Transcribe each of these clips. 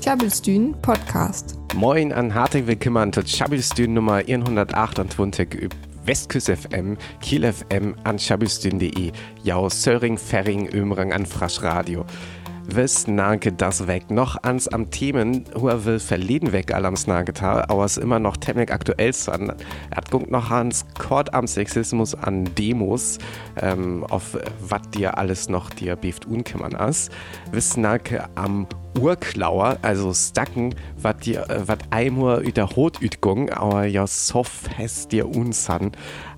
Tjabelstün Podcast. Moin an hartelijk willkommen zu Tjabelstün Nummer 128 über Westküst FM, Kiel FM an tjabelstün.de, jau Söring, Ferring, Ömrang an Frasch Radio. Wes nanke das weg. Noch ans am Themen, hua will verleden weg allams nagetal, aber es immer noch temmelig aktuell sein. Er guckt noch ans Kord am Sexismus an Demos, ähm, auf wat dir alles noch dir beft unkümmern as. Wes nanke am Urklauer, also Stacken, wat dir, äh, wat einmal über Hot ütgung, aber ja soft hast dir unsan.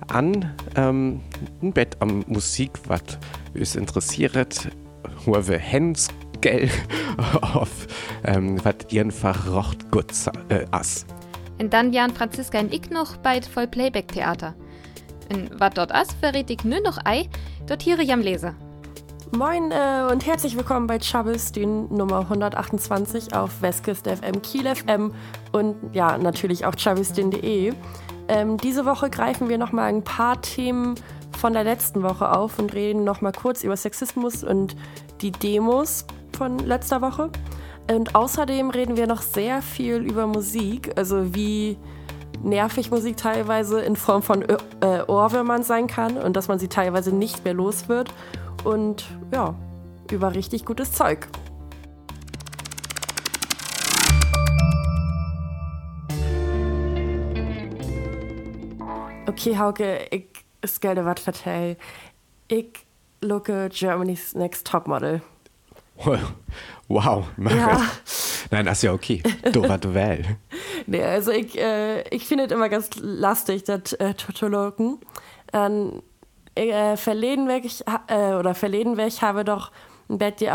An, ähm, ein Bett am Musik, wat is interessiert, wir Hens gell auf ähm, was einfach rocht gut äh, ass. Und dann Jan Franziska und ich noch bei voll Playback Theater. Und was dort ass, verrät ich nur noch ei, dort hier ich am Leser. Moin äh, und herzlich willkommen bei Chubbles, den Nummer 128 auf Westküst FM, Kiel FM und ja, natürlich auch chubbelsdin.de. Ähm, diese Woche greifen wir nochmal ein paar Themen von der letzten Woche auf und reden nochmal kurz über Sexismus und die Demos von letzter Woche. Und außerdem reden wir noch sehr viel über Musik, also wie nervig Musik teilweise in Form von äh, Ohrwürmern sein kann und dass man sie teilweise nicht mehr los wird. Und ja, über richtig gutes Zeug. Okay, Hauke, ich skal dir was vertellen. Ich looke Germany's Next Topmodel. Wow, Ja. Nein, das ist ja okay. Du war well. Nee, also ich, äh, ich finde es immer ganz lastig, das äh, loken. Ähm, äh, verleden weg, ich, äh, oder verleden weg, habe doch ein Bett die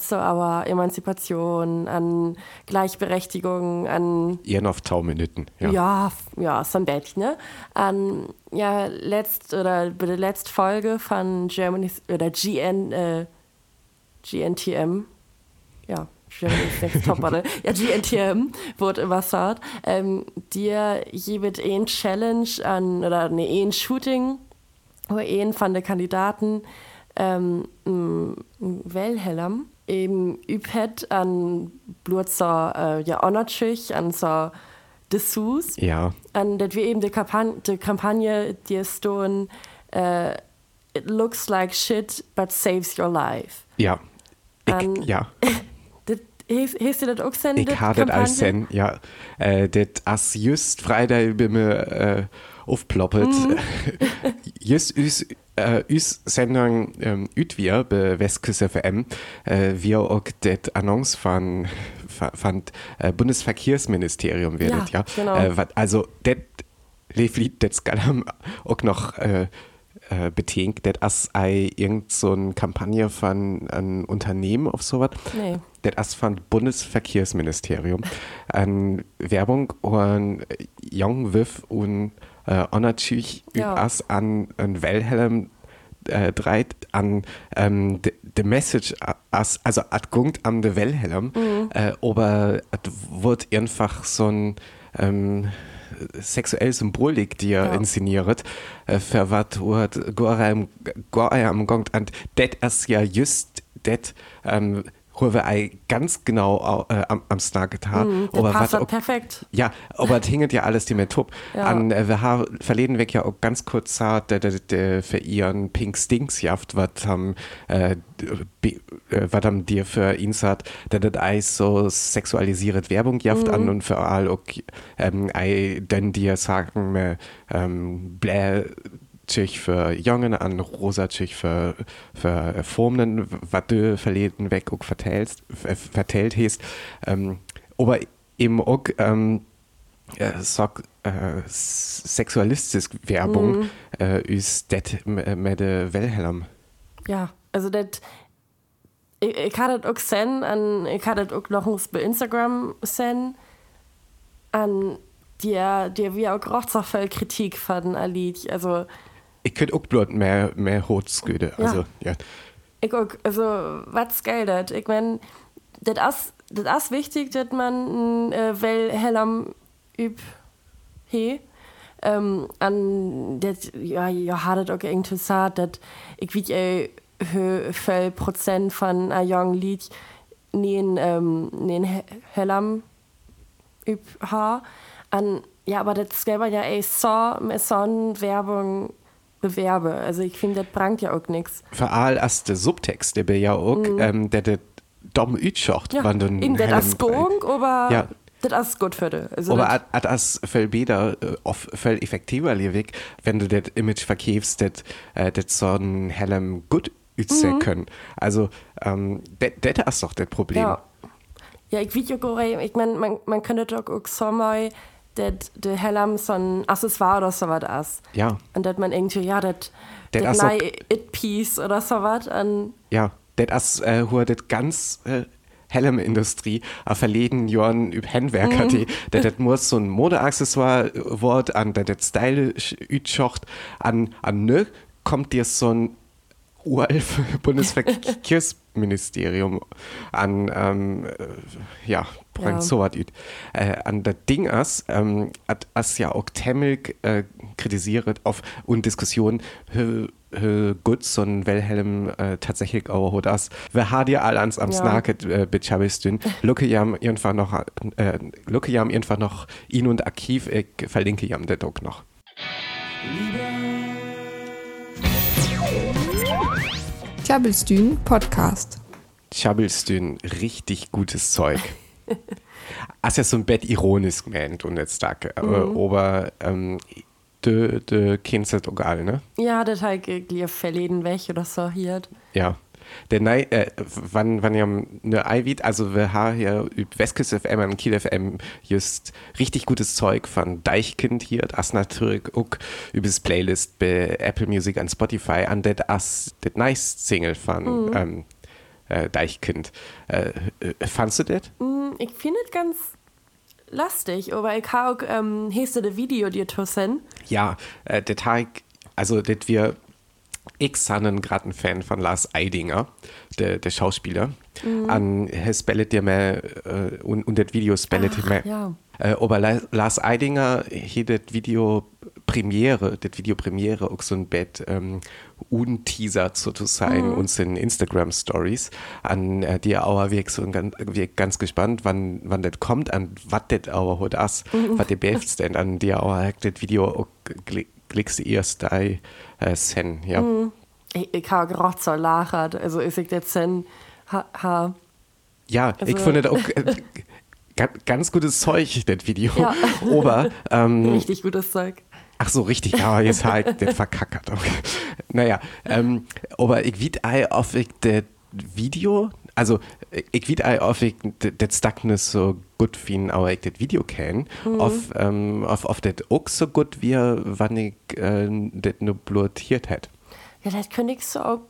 zu aber Emanzipation, an Gleichberechtigung, an Ihr noch Tauminuten. Ja. ja, ja, so ein Bett, ne? An ja, letzt oder bei der letzten Folge von Germany's oder GN, äh, GNTM, ja, Germany's Next Topmodel, ja, GNTM wurde gesagt, ähm, dir gibt ein Challenge an, oder nee, ein Shooting, wo ein von den Kandidaten ähm, Wellhellam eben übet an Blutzer äh, ja natürlich an so Dessous Ja. an dat wir eben die Kampagne, die Kampagne die tun äh, it looks like shit but saves your life Ja. Ich, Ähm, ja. Hast du das auch sen, Ich habe das als Kampagne? sen, ja. Äh, das as just Freitag bei mir äh, aufploppet. Mhm. just us, äh, us Sendung ähm, üt wir bei Westküste FM, äh, wir auch das Annonce von, von äh, Bundesverkehrsministerium werdet, ja. Ja, genau. Äh, wat, also, das Lied, das kann auch noch äh, äh, betingt, das as ei irgend so eine Kampagne von einem Unternehmen auf sowas. Nee. Das ist von Bundesverkehrsministerium. An Werbung und Young Wiff und äh, natürlich Ja. as an an Wilhelm äh, dreit an ähm, de, de Message as, also at Gungt am de Wilhelm, äh, aber es wird einfach so ein ähm, sexuelle Symbolik, die er Ja. inszeniert, äh, was wird Gorem am Gongt und das ist ja just das, ähm, wo wir ei ganz genau äh, am, am Snag getan. Mhm, das passt halt perfekt. Ja, aber es hinget ja alles die mit top. Ja. An äh, wir haben verleden weg ja auch ganz kurz sagt, der, der, der für ihren Pink Stinks jaft, was haben äh, äh, was haben dir für ihn sagt, der das Eis so sexualisiert Werbung jaft Mhm. an und für all okay, ähm, ei denn dir sagen äh, ähm, blä Tschich für Jungen, an rosa Tschich für, für Formen, was du verleden weg auch vertellst, äh, vertellt hast. Ähm, aber eben auch ähm, äh, sag, äh, sexualistische Werbung äh, ist das mit der Wilhelm. Ja, also das. Ich, ich hatte das auch sen, an, ich hatte das auch noch uns bei Instagram sen, an dir, dir wie auch so viel Kritik von ein Lied. Also, Ich könnte auch bloß mehr, mehr Hotsgüde. Ja. Also, ja. ich auch, also, was geil das? Ich mein, das ist, das wichtig, dass man äh, Wellhellam üb he. Ähm, an das, ja, hat das auch irgendwie gesagt, dass ich wie äh, viel Prozent von einem jungen Lied neen, ähm, neen Hellam üb ha. An, ja, aber das selber ja ey so mit Werbung bewerbe. Also ich finde, das bringt ja auch nichts. Vor allem als der Subtext, der ja auch, mhm. ähm, der der dumm ütschacht, ja, wenn du in der das Gong, aber ja. das ist gut für dich. Also aber das viel besser, viel effektiver Weg, wenn du das Image verkaufst, das äh, so ein hellem gut ützen mhm. können. Also, ähm, das ist doch das Problem. Ja, ja ich ja, ich meine, man, man könnte doch auch so mal dat de hellam so ein Accessoire oder so was ist. Ja. Und dass man irgendwie, ja, das das It-Piece oder so was. Ja, das ist äh, das ganz äh, Helm-Industrie a verleden Jahren über Handwerker, mhm. die, das muss so ein Modeaccessoire wort an der das stylisch ütschocht an an ne kommt dir so ein urelf Bundesverkehrsministerium an ähm, äh, ja bringt ja. so was äh, an der Ding as ähm, hat as ja auch Temmel äh, kritisiert auf und Diskussion gut so ein Wilhelm äh, tatsächlich auch das wir haben ja all ans am ja. Snacket äh, betschabistün Lucke jam irgendwann noch äh, Lucke jam irgendwann noch ihn und Archiv ich verlinke jam der Doc noch Chabelstün Podcast Chabelstün richtig gutes Zeug As ja so ein Bett ironisch gemeint und jetzt da mhm. aber ähm, de, de kennst das egal, ne? Ja, das halt gleich verleden weg oder so hier. Ja. Der Nei, äh, wann, wann ja ne Eiwit, also wir haben hier über Westküste FM und Kiel FM just richtig gutes Zeug von Deichkind hier, das natürlich auch über das Playlist bei Apple Music und Spotify an das as das nice Single von mhm. ähm, äh, Deichkind. Äh, äh fandst du das? Mm, ich finde es ganz lastig, aber ich habe auch, ähm, das Video dir tossen? Ja, äh, Tag, also das wir ich bin gerade ein Fan von Lars Eidinger, der, der Schauspieler. Mhm. An er spellet dir mehr äh, und, und das Video spellet dir mehr. Ja. Äh, aber Lars Eidinger hat das Video Premiere, das Video Premiere auch so ein Bett ähm, unteasert sozusagen mhm. uns in Instagram Stories an äh, die Auer wir so ganz, wir ganz gespannt wann wann das kommt an was das Auer hat das mhm. was der best denn an die Auer das Video klickst du erst da äh, sen ja mhm. ich, ich habe gerade so lacht also ist ich jetzt sen ha, ha. ja also. ich finde auch äh, ganz gutes Zeug, das Video. Ja. Aber, ähm, Richtig gutes Zeug. Ach so, richtig, ja, jetzt halt den verkackert. Okay. Naja, ähm, aber ich weiß auf ich das Video, also ich weiß auf ich das Stack nicht so gut finden, aber ich das Video kenne, mhm. auf, ähm, auf, auf das auch so gut wie wann ich äh, das nur blutiert hätte. Ja, das könnte ich so auch.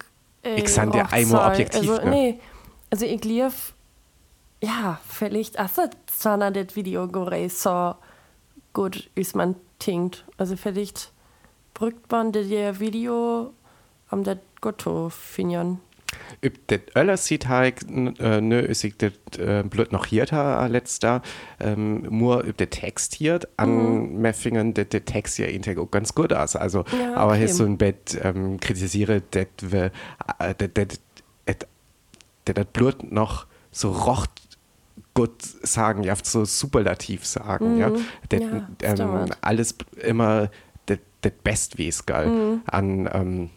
Äh, ich sage dir einmal objektiv. Also, ne? nee, also ich lief, ja, vielleicht, also, das Video gore so gut ist man tinkt. Also vielleicht brückt man das Video am das Gotto finden. Das alles sieht halt, äh, nö, ist ich äh, blöd noch hier da letzter, ähm, nur ob der Text hier an mhm. Fingern, der Text ja integ auch ganz gut aus. Also, ja, okay. aber hier so ein Bett ähm, kritisiere, dass wir, äh, das blöd noch so rocht gut sagen, ja, so superlativ sagen, mhm. ja. Det, ja ähm, alles immer das Best wie es geil mhm. an ähm,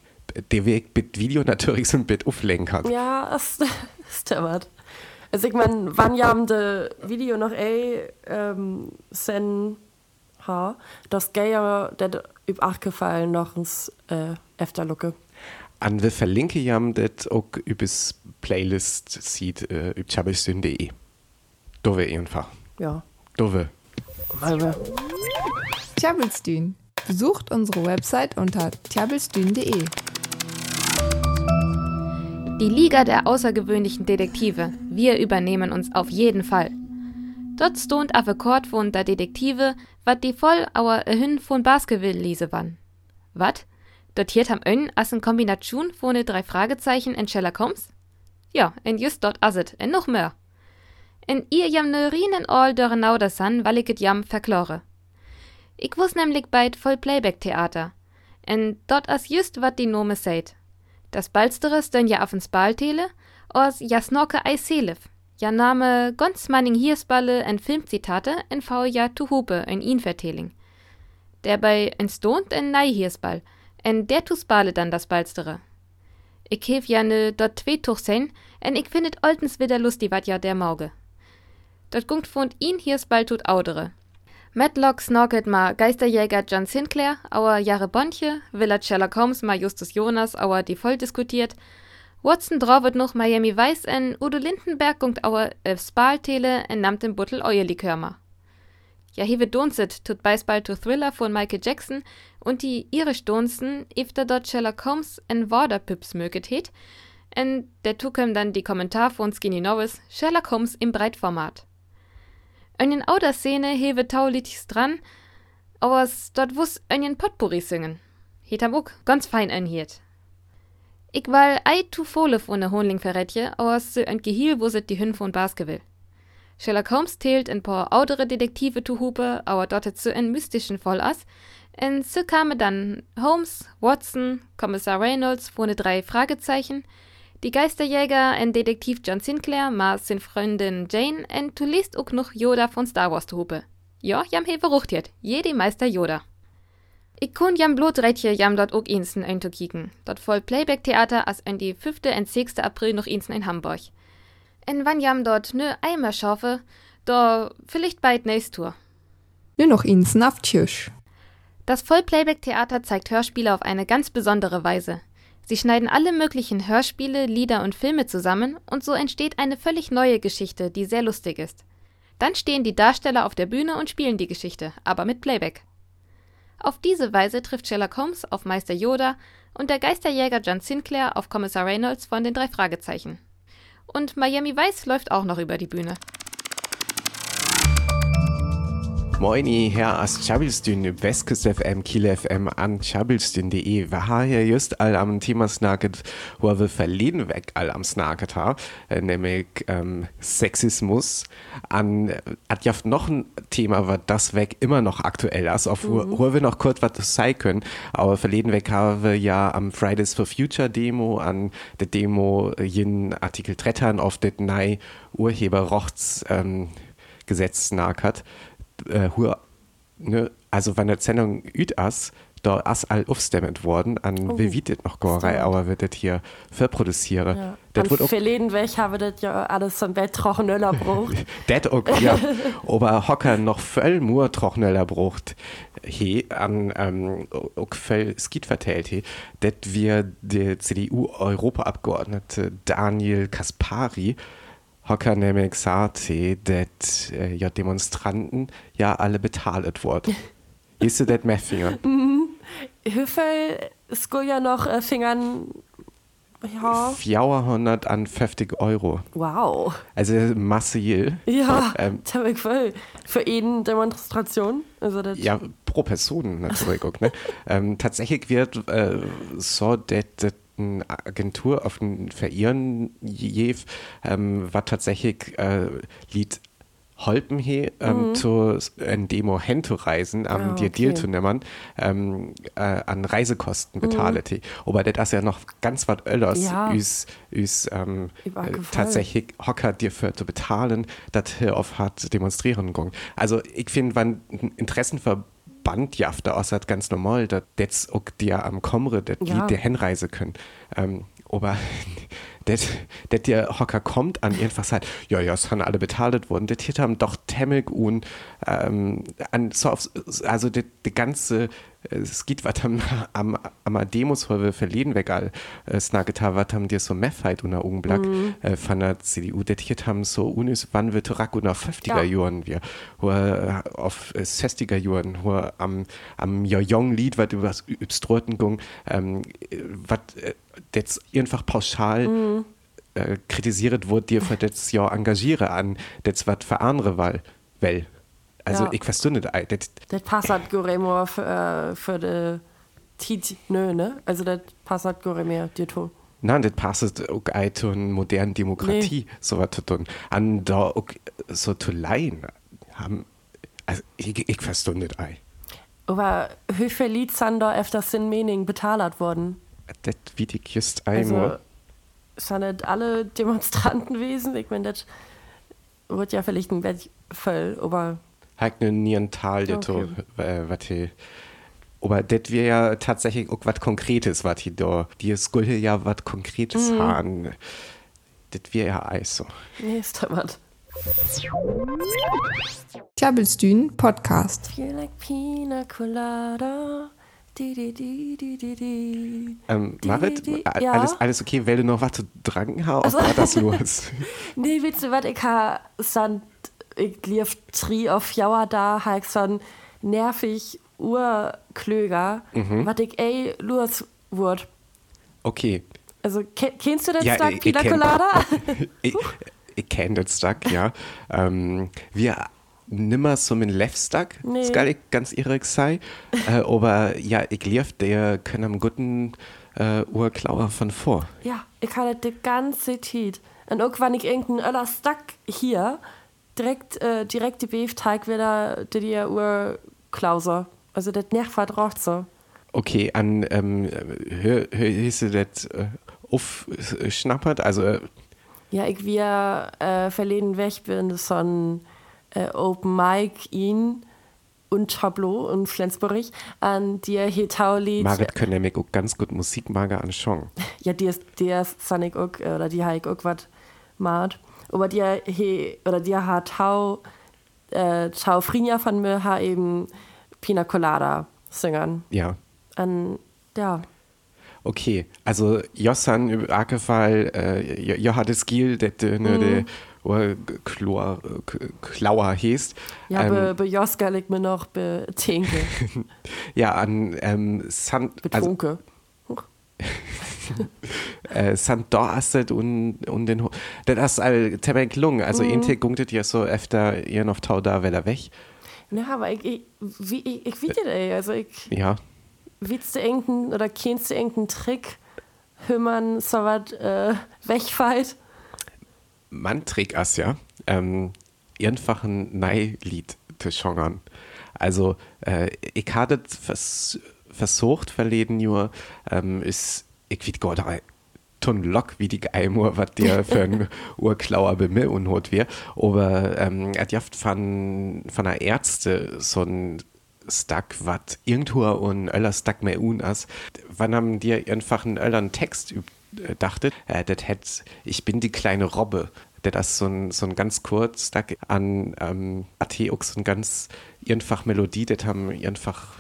der Weg mit Video natürlich so ein bisschen auflenken Ja, das, stimmt. Also ich meine, wann ja de Video noch ey ähm, sen ha, das ja das üb acht gefallen noch ins äh, Efterlucke. An wir verlinke ja das auch übers Playlist sieht äh, üb chabelsyn.de. Dove einfach. Ja. Dove. Malve. Tjabelstün. Besucht unsere Website unter tjabelstün.de. Die Liga der außergewöhnlichen Detektive. Wir übernehmen uns auf jeden Fall. Dort stond auf Kort von der Detektive, wat die voll auer Hün von Baskerville lese wann. Wat? Dotiert ham Ön as en Kombination von drei Fragezeichen in Sherlock Holmes? Ja, en just dort aset, en noch mehr. En ihr jam neurinen all dörre nauder san, weil ich jam verklore. Ich wuss nämlich bald voll Playback-Theater. En dort as just wat die Nome seid. Das Balsteres denn ja auf'n Spaltele, os ja snorke ei Selef. Ja Name ganz manning Hiersballe en Filmzitate en V ja tu Hupe en verteling. Der bei en stont en nei Hiersball, en der tu spale dann das balstere. Ich hef ja ne dort zwei Tuch sein, en ich findet oltens wieder lustig wat ja der Mauge. Dort gungt fund ihn Hiersball tut audere. Matlock snorket ma Geisterjäger John Sinclair, auer Jahre Bonche, Villa Sherlock Holmes ma Justus Jonas, auer die voll diskutiert, Watson draufet noch Miami Weiß en Udo Lindenberg gungt auer äh, Spaltele en namt den Buttel euer Likörmer. Ja, hewe donset tut Beisball to Thriller von Michael Jackson und die irisch Donsen ifter dort Sherlock Holmes en Worderpips möget het, en der tukem dann die Kommentar von Skinny Norris Sherlock Holmes im Breitformat. Einen ouder Szene hewe taulitis dran, auers dort wuss einen Potpourri singen. Hetam ook ganz fein einhiert. Ich will ei tu Fohle von der Honling verretje, aus so ein Gehiel wusset die Hün von Baskerville. Sherlock Holmes tält ein paar audere Detektive tu Hupe, aber dort zu en mystischen voll as. En so kamen dann Holmes, Watson, Kommissar Reynolds von drei Fragezeichen, die Geisterjäger en Detektiv John Sinclair, ma sin Freundin Jane, en tu liest ook noch Yoda von Star Wars tu Hupe. Ja, jam hefe ruchtiert, jede Meister Yoda. Ich kun jam blutrechtje jam dort ook insen ein zu kicken. Dort voll Playback-Theater as en die 5. und 6. April noch insen in Hamburg. En wann jam dort ne Eimer schaufe, da vielleicht bald nächst Tour. Nur noch insen auf Tschüss. Das Voll-Playback-Theater zeigt Hörspiele auf eine ganz besondere Weise. Sie schneiden alle möglichen Hörspiele, Lieder und Filme zusammen und so entsteht eine völlig neue Geschichte, die sehr lustig ist. Dann stehen die Darsteller auf der Bühne und spielen die Geschichte, aber mit Playback. Auf diese Weise trifft Sherlock Holmes auf Meister Yoda und der Geisterjäger John Sinclair auf Kommissar Reynolds von den drei Fragezeichen. Und Miami Vice läuft auch noch über die Bühne. Moini, Herr aus Chabelstün, Westküste FM, Kiel FM an chabelstün.de. Wir haben hier just all am Thema snacket, wo wir verleden weg all am snacket haben, äh, nämlich ähm, Sexismus. An, hat ja noch ein Thema, was das weg immer noch aktuell ist, auf mhm. wo wir noch kurz was sagen können. Aber verleden weg haben wir ja am Fridays for Future Demo, an der Demo jeden Artikel Trettern auf det nei Urheberrechts ähm, Gesetz äh, hur, ne, also wenn der Sendung üt as, da as all aufstemmet worden, an oh, wie wird noch gorei, aber wird das hier verproduzieren. Ja. Das wird verleden weg habe das ja alles zum Bett trockeneller brucht. das auch, ja. aber Hocker noch voll nur trockeneller brucht, he, an, ähm, auch voll Skit vertellt, he, das wir der CDU-Europaabgeordnete Daniel Kaspari, Hocker nämlich sagte, dass äh, ja Demonstranten ja alle betalt wurden. Ist das mehr Finger? Mhm. Hüffel ist ja noch äh, Fingern ja. 450 Euro. Wow. Also massiv. Ja, ähm, das ich voll. Für jeden Demonstration? Also das ja, pro Person natürlich. ne? ähm, tatsächlich wird äh, so, dass eine Agentur auf den Verirren jev, ähm, war tatsächlich äh, Lied Holpen he ähm, mhm. zu ein Demo reisen, am um, dir okay. Deal zu nehmen, ähm, äh, an Reisekosten mhm. he. Aber das ist ja noch ganz was öllers, ja. üs, üs ähm, äh, tatsächlich Hocker dir für zu bezahlen, das hier auf hat demonstrieren gehen. Also ich finde, wenn Interessenverband Bandjafte aus hat ganz normal, dass jetzt auch dir am Komre, das ja. Lied der Henreise können. Ähm, aber das der Hocker kommt an irgendwas sagt, ja, ja, es haben alle betalt worden. Das hier haben doch Temmelk und ähm, an, so auf, also die, die ganze es geht was am, am, am Demos, wo wir verleden weg all äh, haben, was haben dir so Meffheit unter Augenblick mhm. äh, von der CDU, das hier haben so unis, wann wird Rack unter 50er ja. Jahren wir, äh, auf äh, 60er Jahren, wo am, am Jong-Lied, was über das Übstroten ging, ähm, was äh, jetzt einfach pauschal mhm. Äh, kritisiert wurde, dir für das Jahr engagiere an, das was für andere Wahl, well. Also ja. ich verstehe nicht. Das, das passt halt Goremo für, äh, für die Tit, nö, ne? Also das passt Goremo, dir tun. Nein, das passt auch zu einer modernen Demokratie, nee. so was zu tun. Und da auch so zu leihen haben, also ich, ich verstehe nicht. Ei. Aber wie viele Lied sind da öfters in Mening betalt worden? Das wie ich just einmal. Also, sind nicht alle Demonstranten gewesen? Ich meine, das wird ja vielleicht ein Bett voll, aber Halt ne Nierental, das Okay. äh, was hier. Aber das wäre ja tatsächlich auch was Konkretes, was hier da. Die skulle ja was Konkretes Mhm. haben. Das wäre ja Eis so. nee, ist da was. Tjabelstühn Podcast. Feel like pina colada. Ähm, Marit, ja? alles, alles okay, weil du noch was zu dranken hast? Was war das los? Nee, weißt du was, ich ha sand, ich lief tri auf Jauer da, ha ich so ein nervig Urklöger, Mhm. was ich ey los wurd. Okay. Also, ke kennst du das Ja, ich Pina Colada? ich, ich kenne das Stack, ja. Ähm, wir nimmer so mit Lefstack, Nee. das kann ich ganz ehrlich sein. äh, aber ja, ich lief, der können am guten äh, Urklauer von vor. ja, ich hatte die ganze Zeit. Und irgendwann ich irgendeinen Öller Stack hier, direkt, äh, direkt die Beefteig wieder, die die Urklauser. Also, das nervt raucht so. Okay, an ähm, hör, hör, hieß du das äh, aufschnappert? Also, äh, Ja, ich wir äh, verleden weg bin so ein äh, Open Mic in und Tableau in Flensburg an dir hier Taulied. Marit können nämlich auch ganz gut Musik mager anschauen. Ja, die ist der Sonic auch äh, oder die Heik auch was macht. Aber die he oder die hat Tau äh, Tau Frinja von mir ha eben Pina Colada singen. Ja. An ja. Okay, also Jossan Akefall, äh, Jo- Johannes Giel, der de, ne, Mhm. De, Chlor, Klauer heißt. Ja, ähm, be, be Joska liegt mir noch be Tinke, ja, an ähm, San, also, betrunke. äh, San Dorasset und, und den Das ist all Temek Lung, also mhm. Inte gungtet ja so öfter ihr noch Tau da, weil er weg. Ja, aber ich, ich, wie, ich, ich weiß das, ey. Also ich, Ja, willst du irgendeinen oder kennst du irgendeinen Trick, wenn man so was äh, wegfällt? Man trägt es ja, ähm, einfach ein Nei-Lied zu schongern. Also, äh, ich hatte vers versucht verleden nur, ähm, ist, ich gar nicht, ton Lock wie die Geimur, was dir für ein Urklauer bei mir unhot wäre. Aber ähm, er hat ja von, von einer Ärzte so ein Stack, was irgendwo und Öller Stack mehr un as. Wann haben dir einfach einen Öllern Text üb- äh, dachtet, äh, das hätt, ich bin die kleine Robbe. Das ist so ein, so ein ganz kurz an ähm, AT auch so ein ganz einfach Melodie, das haben einfach,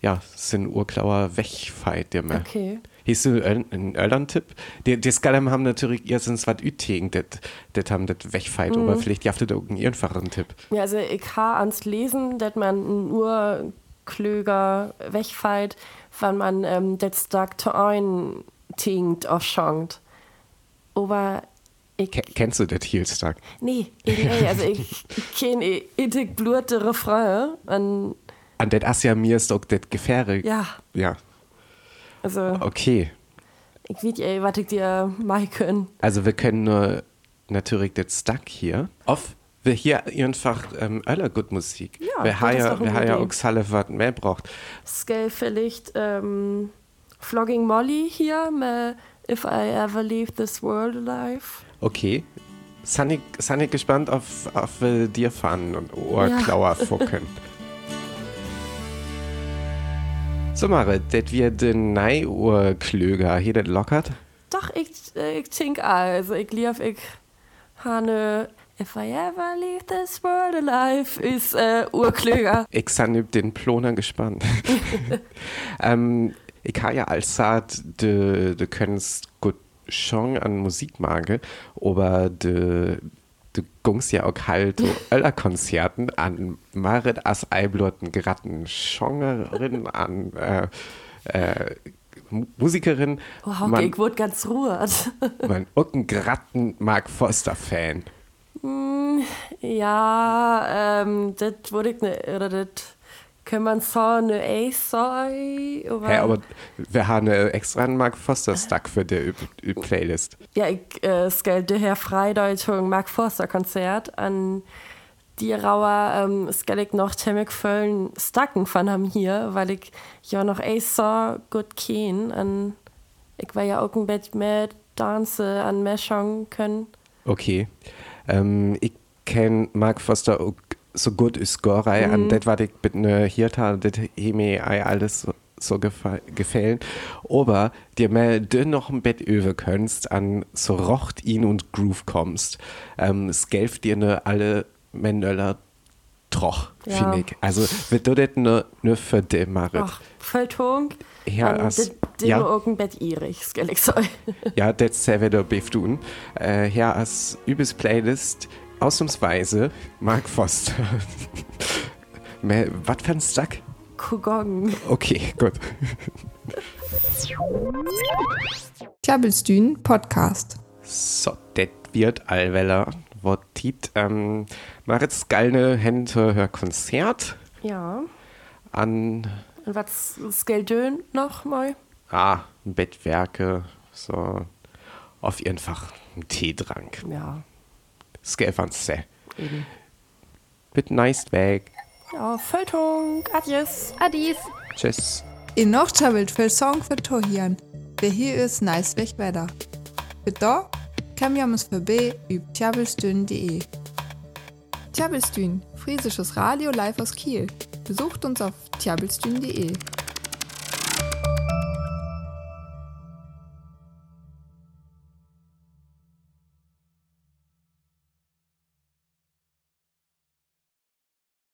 ja, sind Urklauer wegfeit, der mir. Okay. Hieß du einen Öllern-Tipp? Die, die Skalem haben natürlich erstens was ütigen, das das haben das wegfeit, aber vielleicht jaftet auch einen einfachen Tipp. Ja, also ich habe ans Lesen, dass man einen Urklöger wegfällt, wenn man ähm, das Stack zu ein tinkt auf Schonkt. Aber ich, Ke kennst du das Heelstack? nee, ich, ey, also ich kenne itig blute Refrain an, An das Asja mir ist auch das Gefähre. ja, Ja, also okay. ich weiß, ey, was ich dir machen können. Also wir können nur natürlich das Stack hier. Auf wir hier einfach ähm, aller gut Musik. Ja, wir haben doch wir haben ja auch alle was mehr braucht. Scale vielleicht ähm, Flogging Molly hier, mit If I Ever Leave This World Alive. Okay. Sind ich gespannt auf, auf äh, dir fahren und Ohrklauer vorkönnen. So, Mare, das wird den Nei-Ohrklöger. Hier, das lockert? Doch, ich, äh, ich auch. Also ich lief, ich habe If I ever leave this world alive ist äh, Urklöger. Ich üb den Ploner gespannt. ähm, ich habe ja als Saat, de könntest gut schon an Musikmage, aber de, du gungst ja auch halt aller Konzerten an Marit as Eiblotten geratten Schongerin an äh, äh, Mu- Musikerin, Oh, okay, man, ich wurde ganz ruhig. man Ucken gratten Mark Foster Fan. ja, ähm, das wurde ich ne, oder das kann man so eine Ace sein. Aber, Hä, aber wir haben eine extra einen Mark Foster Stack für die Playlist. Ja, ich äh, skelte Herr Freideutung Mark Forster Konzert an die Rauer ähm, skal ich noch ziemlich vollen Stacken von haben hier, weil ich ja noch so gut kenne. Und ich war ja auch ein bisschen mehr Tanze an Mischung können. Okay. Ähm, ich kein Mark Foster auch so gut ist Gorei, Mhm. an das was ich mit ne Hirta, das he mir ei alles so, gefa- gefällt. Aber dir mal dünn noch ein Bett öwe kannst, an so rocht ihn und Groove kommst, ähm, es gelft dir ne alle Männerler troch, Ja. finde ich. Also, wird du das ne, ne für dich machen? Ach, Volltung. Ja, as- det- det ja. nur irgendein Bett irig, ich sagen. Ja, das sehr wieder befdun. Äh, hier als übes Playlist ausnahmsweise Mark Foster. Was für ein Stack? Kugong. Okay, gut. Tjabelstühn Podcast. So, das wird allweller. Wo tit, ähm, mach jetzt geile Hände hör Konzert Ja. an, Und was ist Geldön noch mal? ah, Bettwerke, so, auf jeden Fall ein Teetrank. Ja, Skelfanse. eben. Mit nice weg. Ja, Volltung. Adios. Adis! Tschüss. In noch tjabelt für Song für Tohian. Wer hier ist nice weg. Für da kann wir uns vorbei über tjabelstühn.de. Tjabelstühn, friesisches Radio live aus Kiel. Besucht uns auf tjabelstühn.de.